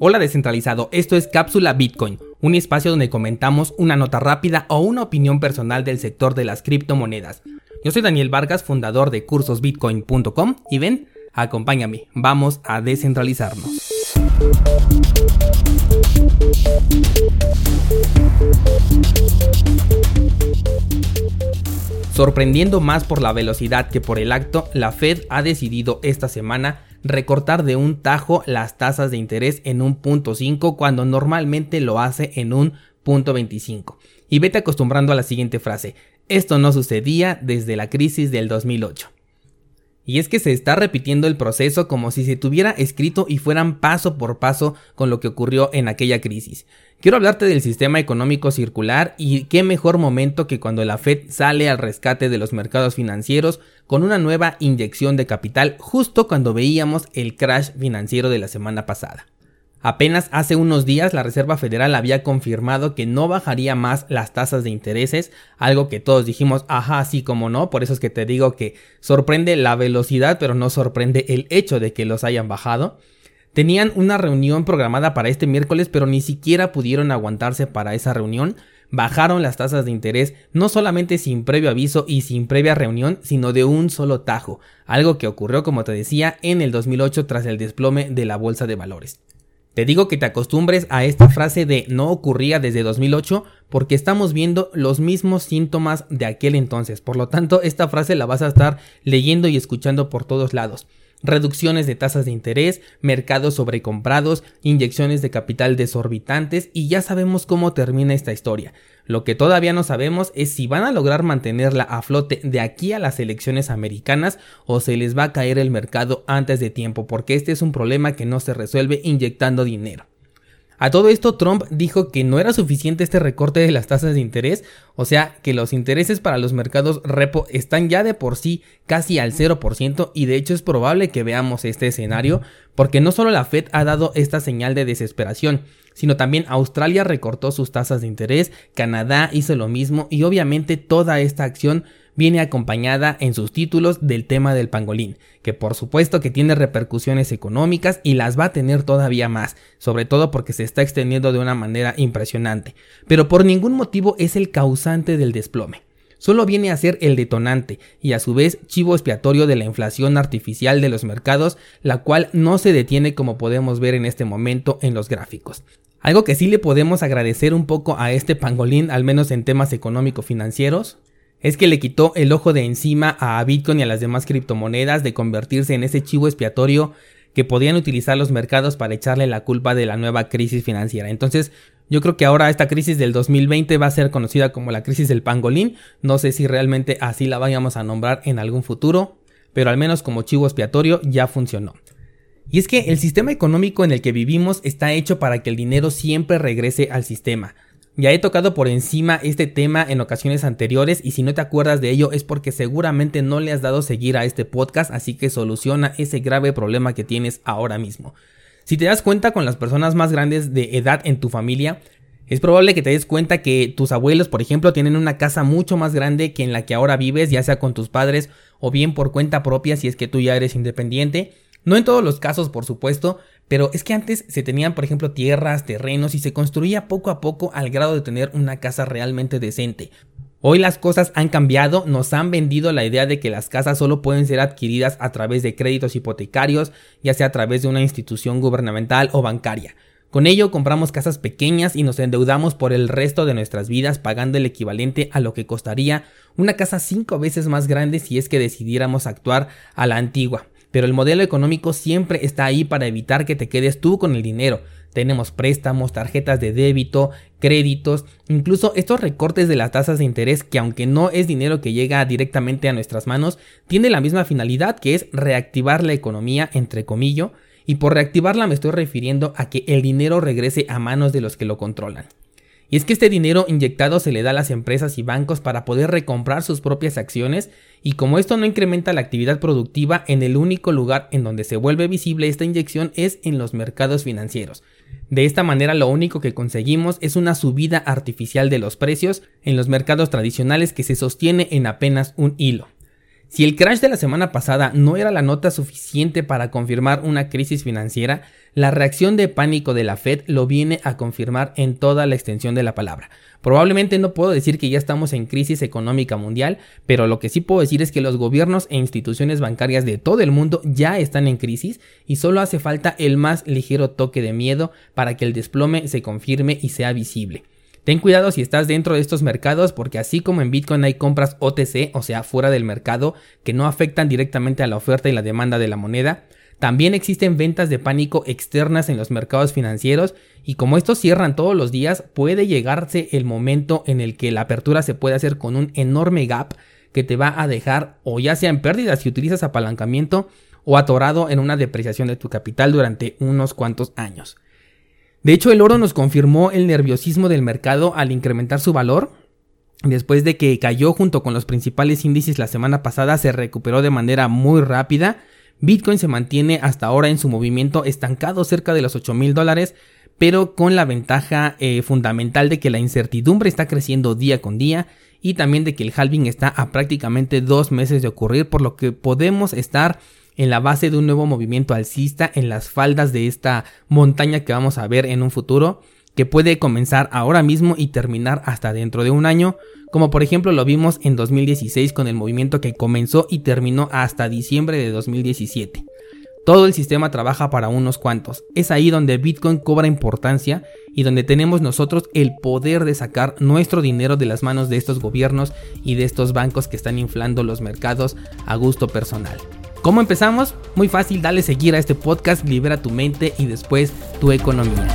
Hola descentralizado, esto es Cápsula Bitcoin, un espacio donde comentamos una nota rápida o una opinión personal del sector de las criptomonedas. Yo soy Daniel Vargas, fundador de cursosbitcoin.com y ven, acompáñame, vamos a descentralizarnos. Sorprendiendo más por la velocidad que por el acto, la Fed ha decidido esta semana recortar de un tajo las tasas de interés en un punto 5 cuando normalmente lo hace en un punto 25. Y vete acostumbrando a la siguiente frase, esto no sucedía desde la crisis del 2008. Y es que se está repitiendo el proceso como si se tuviera escrito y fueran paso por paso con lo que ocurrió en aquella crisis. Quiero hablarte del sistema económico circular y qué mejor momento que cuando la Fed sale al rescate de los mercados financieros con una nueva inyección de capital justo cuando veíamos el crash financiero de la semana pasada. Apenas hace unos días la Reserva Federal había confirmado que no bajaría más las tasas de intereses, algo que todos dijimos, ajá, así como no, por eso es que te digo que sorprende la velocidad, pero no sorprende el hecho de que los hayan bajado. Tenían una reunión programada para este miércoles, pero ni siquiera pudieron aguantarse para esa reunión. Bajaron las tasas de interés no solamente sin previo aviso y sin previa reunión, sino de un solo tajo, algo que ocurrió, como te decía, en el 2008 tras el desplome de la bolsa de valores. Te digo que te acostumbres a esta frase de no ocurría desde 2008 porque estamos viendo los mismos síntomas de aquel entonces. Por lo tanto, esta frase la vas a estar leyendo y escuchando por todos lados reducciones de tasas de interés, mercados sobrecomprados, inyecciones de capital desorbitantes y ya sabemos cómo termina esta historia. Lo que todavía no sabemos es si van a lograr mantenerla a flote de aquí a las elecciones americanas o se les va a caer el mercado antes de tiempo, porque este es un problema que no se resuelve inyectando dinero. A todo esto, Trump dijo que no era suficiente este recorte de las tasas de interés, o sea que los intereses para los mercados repo están ya de por sí casi al 0% y de hecho es probable que veamos este escenario porque no solo la Fed ha dado esta señal de desesperación, sino también Australia recortó sus tasas de interés, Canadá hizo lo mismo y obviamente toda esta acción viene acompañada en sus títulos del tema del pangolín, que por supuesto que tiene repercusiones económicas y las va a tener todavía más, sobre todo porque se está extendiendo de una manera impresionante, pero por ningún motivo es el causante del desplome. Solo viene a ser el detonante y a su vez chivo expiatorio de la inflación artificial de los mercados, la cual no se detiene como podemos ver en este momento en los gráficos. Algo que sí le podemos agradecer un poco a este pangolín, al menos en temas económico-financieros, es que le quitó el ojo de encima a Bitcoin y a las demás criptomonedas de convertirse en ese chivo expiatorio que podían utilizar los mercados para echarle la culpa de la nueva crisis financiera. Entonces, yo creo que ahora esta crisis del 2020 va a ser conocida como la crisis del pangolín. No sé si realmente así la vayamos a nombrar en algún futuro, pero al menos como chivo expiatorio ya funcionó. Y es que el sistema económico en el que vivimos está hecho para que el dinero siempre regrese al sistema. Ya he tocado por encima este tema en ocasiones anteriores y si no te acuerdas de ello es porque seguramente no le has dado seguir a este podcast, así que soluciona ese grave problema que tienes ahora mismo. Si te das cuenta con las personas más grandes de edad en tu familia, es probable que te des cuenta que tus abuelos, por ejemplo, tienen una casa mucho más grande que en la que ahora vives, ya sea con tus padres o bien por cuenta propia si es que tú ya eres independiente. No en todos los casos, por supuesto, pero es que antes se tenían, por ejemplo, tierras, terrenos y se construía poco a poco al grado de tener una casa realmente decente. Hoy las cosas han cambiado, nos han vendido la idea de que las casas solo pueden ser adquiridas a través de créditos hipotecarios, ya sea a través de una institución gubernamental o bancaria. Con ello compramos casas pequeñas y nos endeudamos por el resto de nuestras vidas pagando el equivalente a lo que costaría una casa cinco veces más grande si es que decidiéramos actuar a la antigua pero el modelo económico siempre está ahí para evitar que te quedes tú con el dinero. Tenemos préstamos, tarjetas de débito, créditos, incluso estos recortes de las tasas de interés que aunque no es dinero que llega directamente a nuestras manos, tiene la misma finalidad que es reactivar la economía entre comillas, y por reactivarla me estoy refiriendo a que el dinero regrese a manos de los que lo controlan. Y es que este dinero inyectado se le da a las empresas y bancos para poder recomprar sus propias acciones y como esto no incrementa la actividad productiva, en el único lugar en donde se vuelve visible esta inyección es en los mercados financieros. De esta manera lo único que conseguimos es una subida artificial de los precios en los mercados tradicionales que se sostiene en apenas un hilo. Si el crash de la semana pasada no era la nota suficiente para confirmar una crisis financiera, La reacción de pánico de la Fed lo viene a confirmar en toda la extensión de la palabra. Probablemente no puedo decir que ya estamos en crisis económica mundial, pero lo que sí puedo decir es que los gobiernos e instituciones bancarias de todo el mundo ya están en crisis y solo hace falta el más ligero toque de miedo para que el desplome se confirme y sea visible. Ten cuidado si estás dentro de estos mercados porque así como en Bitcoin hay compras OTC, o sea, fuera del mercado, que no afectan directamente a la oferta y la demanda de la moneda, también existen ventas de pánico externas en los mercados financieros y como estos cierran todos los días, puede llegarse el momento en el que la apertura se puede hacer con un enorme gap que te va a dejar o ya sea en pérdidas si utilizas apalancamiento o atorado en una depreciación de tu capital durante unos cuantos años. De hecho, el oro nos confirmó el nerviosismo del mercado al incrementar su valor. Después de que cayó junto con los principales índices la semana pasada, se recuperó de manera muy rápida Bitcoin se mantiene hasta ahora en su movimiento estancado cerca de los 8 mil dólares, pero con la ventaja eh, fundamental de que la incertidumbre está creciendo día con día y también de que el halving está a prácticamente dos meses de ocurrir, por lo que podemos estar en la base de un nuevo movimiento alcista en las faldas de esta montaña que vamos a ver en un futuro que puede comenzar ahora mismo y terminar hasta dentro de un año, como por ejemplo lo vimos en 2016 con el movimiento que comenzó y terminó hasta diciembre de 2017. Todo el sistema trabaja para unos cuantos. Es ahí donde Bitcoin cobra importancia y donde tenemos nosotros el poder de sacar nuestro dinero de las manos de estos gobiernos y de estos bancos que están inflando los mercados a gusto personal. ¿Cómo empezamos? Muy fácil, dale seguir a este podcast, libera tu mente y después tu economía.